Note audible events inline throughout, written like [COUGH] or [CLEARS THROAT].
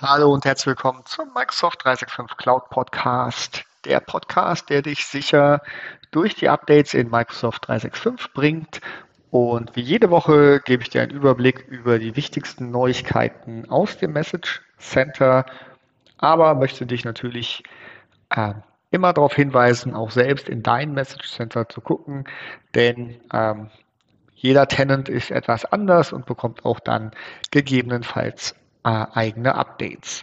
Hallo und herzlich willkommen zum Microsoft 365 Cloud Podcast. Der Podcast, der dich sicher durch die Updates in Microsoft 365 bringt. Und wie jede Woche gebe ich dir einen Überblick über die wichtigsten Neuigkeiten aus dem Message Center, aber möchte dich natürlich äh, immer darauf hinweisen, auch selbst in dein Message Center zu gucken, denn ähm, jeder Tenant ist etwas anders und bekommt auch dann gegebenenfalls eigene Updates.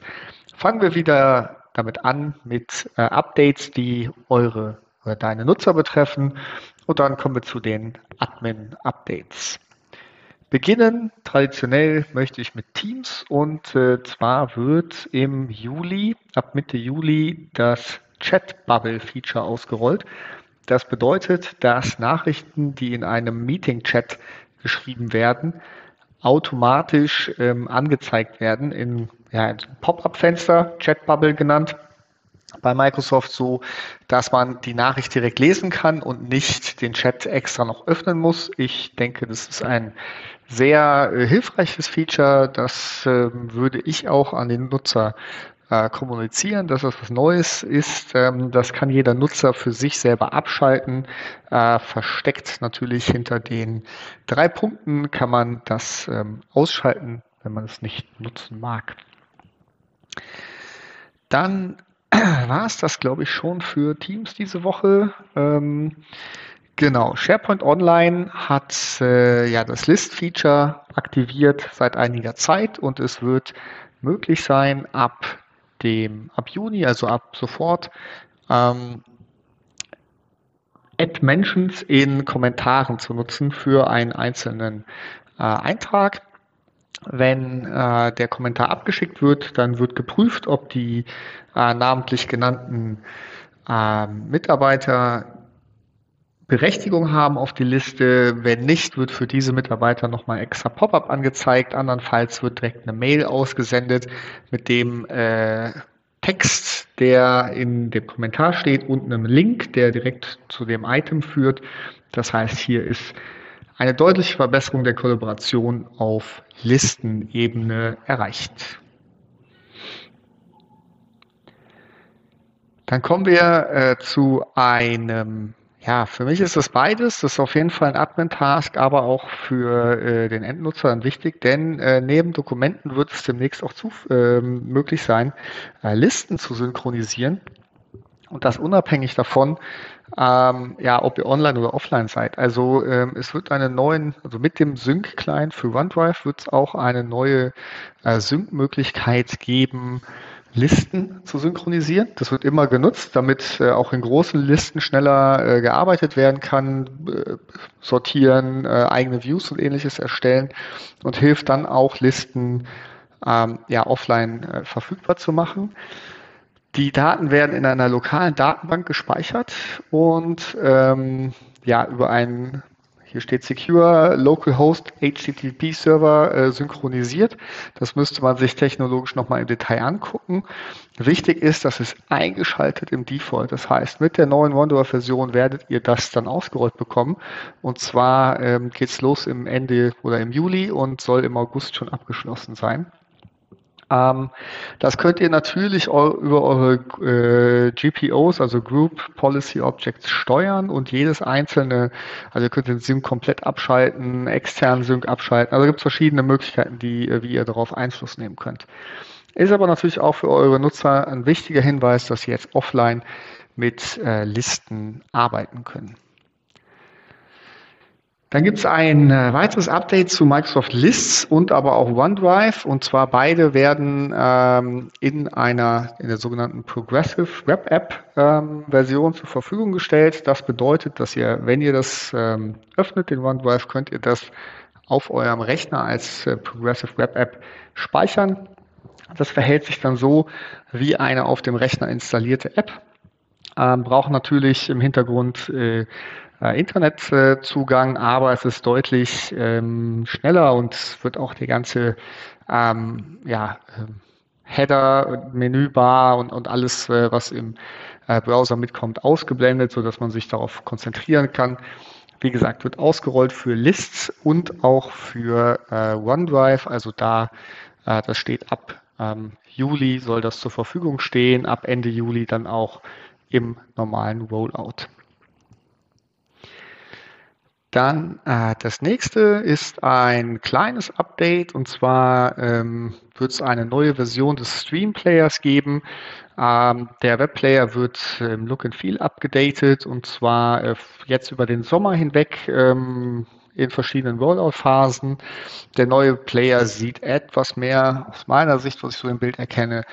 Fangen wir wieder damit an mit äh, Updates, die eure oder deine Nutzer betreffen. Und dann kommen wir zu den Admin-Updates. Beginnen traditionell möchte ich mit Teams und äh, zwar wird im Juli, ab Mitte Juli, das Chat-Bubble-Feature ausgerollt. Das bedeutet, dass Nachrichten, die in einem Meeting-Chat geschrieben werden, automatisch ähm, angezeigt werden in ja, Pop-up-Fenster, Chat-Bubble genannt, bei Microsoft so, dass man die Nachricht direkt lesen kann und nicht den Chat extra noch öffnen muss. Ich denke, das ist ein sehr äh, hilfreiches Feature. Das äh, würde ich auch an den Nutzer äh, kommunizieren, dass das was Neues ist. Ähm, das kann jeder Nutzer für sich selber abschalten. Äh, versteckt natürlich hinter den drei Punkten kann man das ähm, ausschalten, wenn man es nicht nutzen mag. Dann [CLEARS THROAT] war es das, glaube ich, schon für Teams diese Woche. Ähm, genau, SharePoint Online hat äh, ja das List-Feature aktiviert seit einiger Zeit und es wird möglich sein, ab dem, ab Juni, also ab sofort, ähm, Add Mentions in Kommentaren zu nutzen für einen einzelnen äh, Eintrag. Wenn äh, der Kommentar abgeschickt wird, dann wird geprüft, ob die äh, namentlich genannten äh, Mitarbeiter Berechtigung haben auf die Liste. Wenn nicht, wird für diese Mitarbeiter nochmal extra Pop-up angezeigt. Andernfalls wird direkt eine Mail ausgesendet mit dem äh, Text, der in dem Kommentar steht und einem Link, der direkt zu dem Item führt. Das heißt, hier ist eine deutliche Verbesserung der Kollaboration auf Listenebene erreicht. Dann kommen wir äh, zu einem ja, für mich ist das beides. Das ist auf jeden Fall ein Admin-Task, aber auch für äh, den Endnutzer wichtig, denn äh, neben Dokumenten wird es demnächst auch zu, äh, möglich sein, äh, Listen zu synchronisieren. Und das unabhängig davon, ähm, ja, ob ihr online oder offline seid. Also ähm, es wird eine neuen, also mit dem Sync-Client für OneDrive wird es auch eine neue äh, Sync-Möglichkeit geben, Listen zu synchronisieren. Das wird immer genutzt, damit äh, auch in großen Listen schneller äh, gearbeitet werden kann, äh, sortieren, äh, eigene Views und ähnliches erstellen und hilft dann auch Listen ähm, ja, offline äh, verfügbar zu machen. Die Daten werden in einer lokalen Datenbank gespeichert und ähm, ja, über einen hier steht Secure Localhost HTTP Server äh, synchronisiert. Das müsste man sich technologisch nochmal im Detail angucken. Wichtig ist, dass es eingeschaltet im Default. Das heißt, mit der neuen OneDrive-Version werdet ihr das dann ausgerollt bekommen. Und zwar ähm, geht es los im Ende oder im Juli und soll im August schon abgeschlossen sein. Ähm, das könnt ihr natürlich über eure äh, GPOs, also Group Policy Objects, steuern und jedes einzelne, also ihr könnt den Sync komplett abschalten, externen Sync abschalten. Also gibt es verschiedene Möglichkeiten, die, äh, wie ihr darauf Einfluss nehmen könnt. Ist aber natürlich auch für eure Nutzer ein wichtiger Hinweis, dass sie jetzt offline mit äh, Listen arbeiten können. Dann gibt es ein äh, weiteres Update zu Microsoft Lists und aber auch OneDrive. Und zwar beide werden ähm, in einer, in der sogenannten Progressive Web App ähm, Version zur Verfügung gestellt. Das bedeutet, dass ihr, wenn ihr das ähm, öffnet, den OneDrive, könnt ihr das auf eurem Rechner als äh, Progressive Web App speichern. Das verhält sich dann so wie eine auf dem Rechner installierte App. Ähm, braucht natürlich im Hintergrund äh, äh, Internetzugang, aber es ist deutlich ähm, schneller und wird auch die ganze ähm, ja, ähm, Header, Menübar und, und alles, äh, was im äh, Browser mitkommt, ausgeblendet, sodass man sich darauf konzentrieren kann. Wie gesagt, wird ausgerollt für Lists und auch für äh, OneDrive. Also da, äh, das steht ab ähm, Juli soll das zur Verfügung stehen, ab Ende Juli dann auch im normalen Rollout. Dann äh, das nächste ist ein kleines Update und zwar ähm, wird es eine neue Version des Stream Players geben. Ähm, der Webplayer wird im Look and Feel abgedatet und zwar äh, jetzt über den Sommer hinweg ähm, in verschiedenen Rollout-Phasen. Der neue Player sieht etwas mehr aus meiner Sicht, was ich so im Bild erkenne,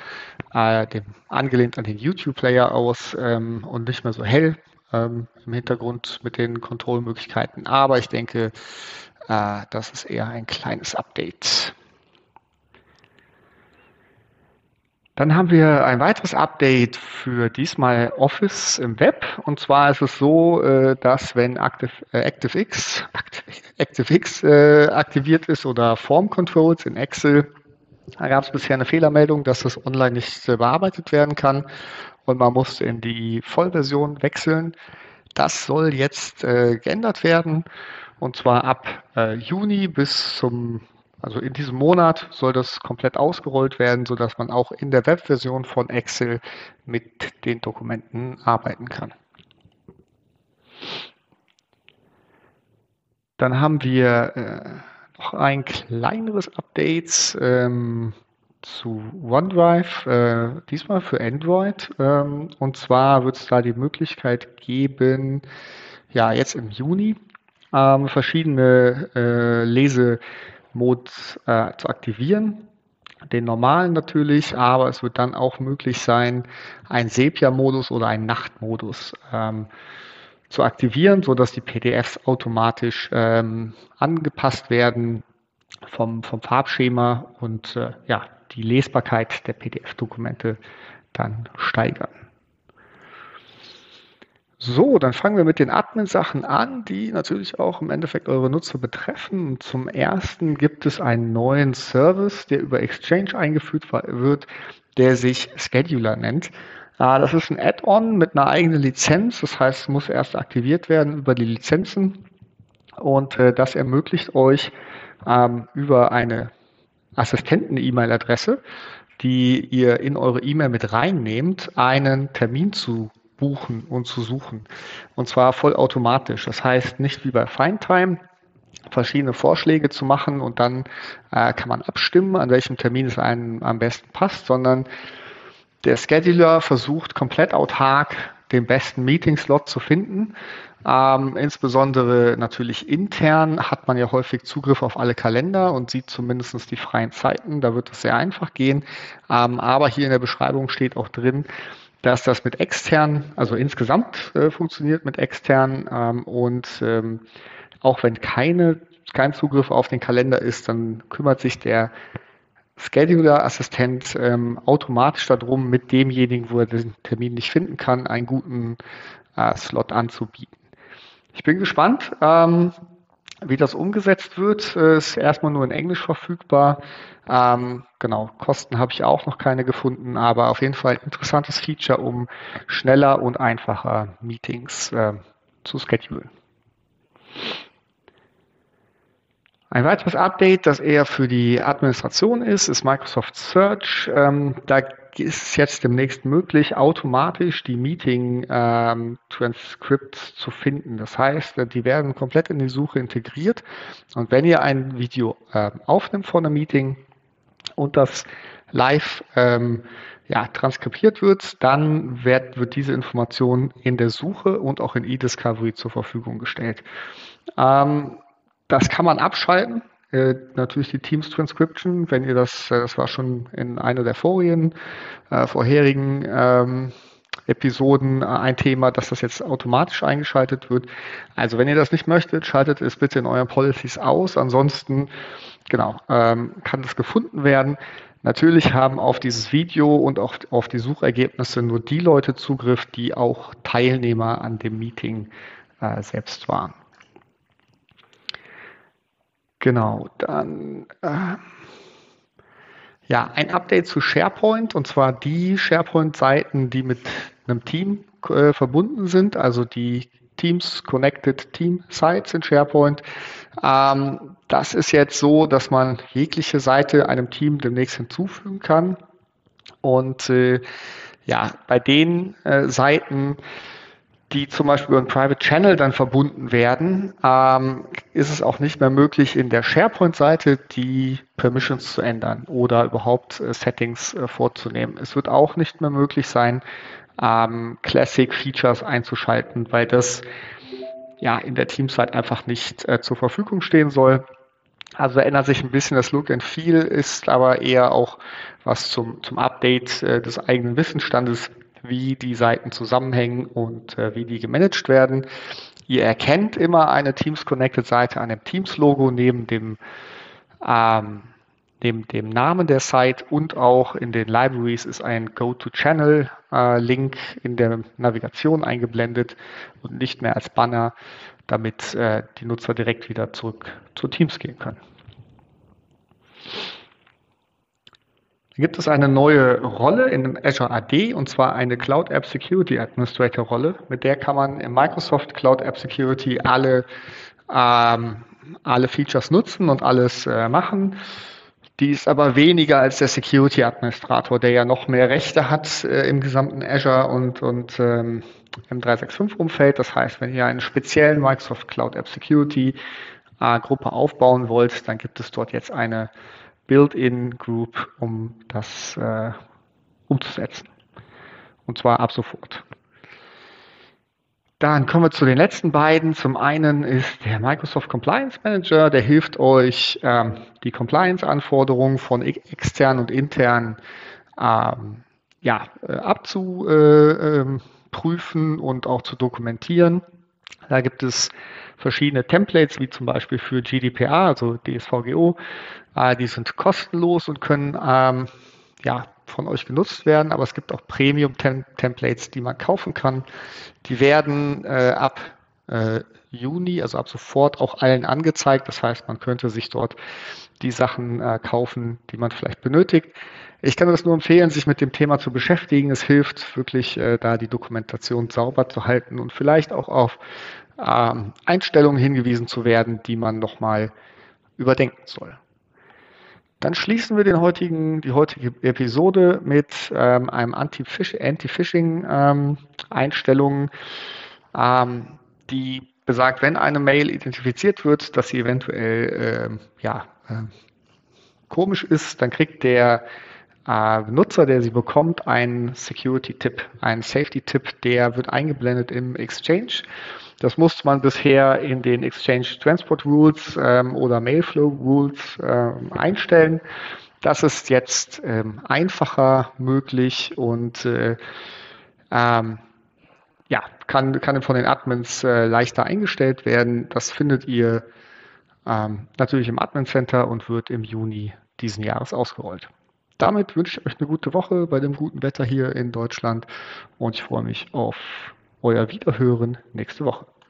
äh, dem, angelehnt an den YouTube-Player aus ähm, und nicht mehr so hell ähm, im Hintergrund mit den Kontrollmöglichkeiten. Aber ich denke, äh, das ist eher ein kleines Update. Dann haben wir ein weiteres Update für diesmal Office im Web. Und zwar ist es so, äh, dass wenn Active, äh, ActiveX, [LAUGHS] ActiveX äh, aktiviert ist oder Form Controls in Excel, da gab es bisher eine Fehlermeldung, dass das online nicht bearbeitet werden kann und man muss in die Vollversion wechseln. Das soll jetzt geändert werden und zwar ab Juni bis zum, also in diesem Monat soll das komplett ausgerollt werden, sodass man auch in der Webversion von Excel mit den Dokumenten arbeiten kann. Dann haben wir äh, noch ein kleineres Update. Ähm, zu OneDrive, äh, diesmal für Android. Ähm, und zwar wird es da die Möglichkeit geben, ja, jetzt im Juni ähm, verschiedene äh, Lesemodes äh, zu aktivieren. Den normalen natürlich, aber es wird dann auch möglich sein, einen Sepia-Modus oder einen Nachtmodus ähm, zu aktivieren, sodass die PDFs automatisch ähm, angepasst werden vom, vom Farbschema und äh, ja, die Lesbarkeit der PDF-Dokumente dann steigern. So, dann fangen wir mit den Admin-Sachen an, die natürlich auch im Endeffekt eure Nutzer betreffen. zum ersten gibt es einen neuen Service, der über Exchange eingeführt wird, der sich Scheduler nennt. Ah, das ist ein Add-on mit einer eigenen Lizenz, das heißt, es muss erst aktiviert werden über die Lizenzen und äh, das ermöglicht euch ähm, über eine Assistenten-E-Mail-Adresse, die ihr in eure E-Mail mit reinnehmt, einen Termin zu buchen und zu suchen. Und zwar vollautomatisch. Das heißt nicht wie bei Findtime, verschiedene Vorschläge zu machen und dann äh, kann man abstimmen, an welchem Termin es einem am besten passt, sondern der Scheduler versucht komplett autark den besten Meeting-Slot zu finden ähm, insbesondere natürlich intern hat man ja häufig Zugriff auf alle Kalender und sieht zumindest die freien Zeiten. Da wird es sehr einfach gehen. Ähm, aber hier in der Beschreibung steht auch drin, dass das mit extern, also insgesamt äh, funktioniert mit extern ähm, und ähm, auch wenn keine, kein Zugriff auf den Kalender ist, dann kümmert sich der Scheduler-Assistent ähm, automatisch darum, mit demjenigen, wo er den Termin nicht finden kann, einen guten äh, Slot anzubieten. Ich bin gespannt, ähm, wie das umgesetzt wird. Äh, ist erstmal nur in Englisch verfügbar. Ähm, genau, Kosten habe ich auch noch keine gefunden, aber auf jeden Fall ein interessantes Feature, um schneller und einfacher Meetings äh, zu schedulen. Ein weiteres Update, das eher für die Administration ist, ist Microsoft Search. Ähm, da ist es jetzt demnächst möglich, automatisch die Meeting-Transcripts ähm, zu finden. Das heißt, äh, die werden komplett in die Suche integriert. Und wenn ihr ein Video äh, aufnimmt von einem Meeting und das live ähm, ja, transkribiert wird, dann wird, wird diese Information in der Suche und auch in eDiscovery zur Verfügung gestellt. Ähm, das kann man abschalten. Äh, natürlich die Teams Transcription, wenn ihr das, äh, das war schon in einer der vorigen, äh, vorherigen ähm, Episoden äh, ein Thema, dass das jetzt automatisch eingeschaltet wird. Also wenn ihr das nicht möchtet, schaltet es bitte in euren Policies aus. Ansonsten, genau, ähm, kann das gefunden werden. Natürlich haben auf dieses Video und auch auf die Suchergebnisse nur die Leute Zugriff, die auch Teilnehmer an dem Meeting äh, selbst waren. Genau, dann äh, ja, ein Update zu SharePoint und zwar die SharePoint-Seiten, die mit einem Team äh, verbunden sind, also die Teams Connected Team Sites in SharePoint. Ähm, das ist jetzt so, dass man jegliche Seite einem Team demnächst hinzufügen kann. Und äh, ja, bei den äh, Seiten, die zum Beispiel über einen Private Channel dann verbunden werden, ähm, ist es auch nicht mehr möglich, in der SharePoint-Seite die Permissions zu ändern oder überhaupt äh, Settings äh, vorzunehmen. Es wird auch nicht mehr möglich sein, ähm, Classic Features einzuschalten, weil das ja in der Teamsite einfach nicht äh, zur Verfügung stehen soll. Also ändert sich ein bisschen das Look and Feel, ist aber eher auch was zum, zum Update äh, des eigenen Wissensstandes wie die Seiten zusammenhängen und äh, wie die gemanagt werden. Ihr erkennt immer eine Teams Connected Seite an dem Teams Logo neben dem, ähm, neben dem Namen der Site und auch in den Libraries ist ein Go-to-Channel äh, Link in der Navigation eingeblendet und nicht mehr als Banner, damit äh, die Nutzer direkt wieder zurück zu Teams gehen können. Gibt es eine neue Rolle in Azure AD und zwar eine Cloud App Security Administrator Rolle. Mit der kann man in Microsoft Cloud App Security alle, ähm, alle Features nutzen und alles äh, machen. Die ist aber weniger als der Security Administrator, der ja noch mehr Rechte hat äh, im gesamten Azure und, und ähm, im 365-Umfeld. Das heißt, wenn ihr einen speziellen Microsoft Cloud App Security äh, Gruppe aufbauen wollt, dann gibt es dort jetzt eine Build-in-Group, um das äh, umzusetzen. Und zwar ab sofort. Dann kommen wir zu den letzten beiden. Zum einen ist der Microsoft Compliance Manager, der hilft euch, ähm, die Compliance-Anforderungen von extern und intern ähm, ja, äh, abzuprüfen äh, und auch zu dokumentieren. Da gibt es verschiedene Templates, wie zum Beispiel für GDPR, also DSVGO. Äh, die sind kostenlos und können ähm, ja, von euch genutzt werden, aber es gibt auch Premium-Templates, die man kaufen kann. Die werden äh, ab äh, Juni, also ab sofort auch allen angezeigt. Das heißt, man könnte sich dort die Sachen äh, kaufen, die man vielleicht benötigt. Ich kann das nur empfehlen, sich mit dem Thema zu beschäftigen. Es hilft wirklich, äh, da die Dokumentation sauber zu halten und vielleicht auch auf ähm, Einstellungen hingewiesen zu werden, die man nochmal überdenken soll. Dann schließen wir den heutigen, die heutige Episode mit ähm, einem Anti-Phishing-Einstellung, ähm, die besagt, wenn eine Mail identifiziert wird, dass sie eventuell äh, ja, äh, komisch ist, dann kriegt der äh, Nutzer, der sie bekommt, einen Security-Tipp, einen Safety-Tipp, der wird eingeblendet im Exchange das musste man bisher in den Exchange Transport Rules ähm, oder Mailflow Rules ähm, einstellen. Das ist jetzt ähm, einfacher möglich und äh, ähm, ja, kann, kann von den Admins äh, leichter eingestellt werden. Das findet ihr ähm, natürlich im Admin Center und wird im Juni diesen Jahres ausgerollt. Damit wünsche ich euch eine gute Woche bei dem guten Wetter hier in Deutschland und ich freue mich auf euer Wiederhören nächste Woche.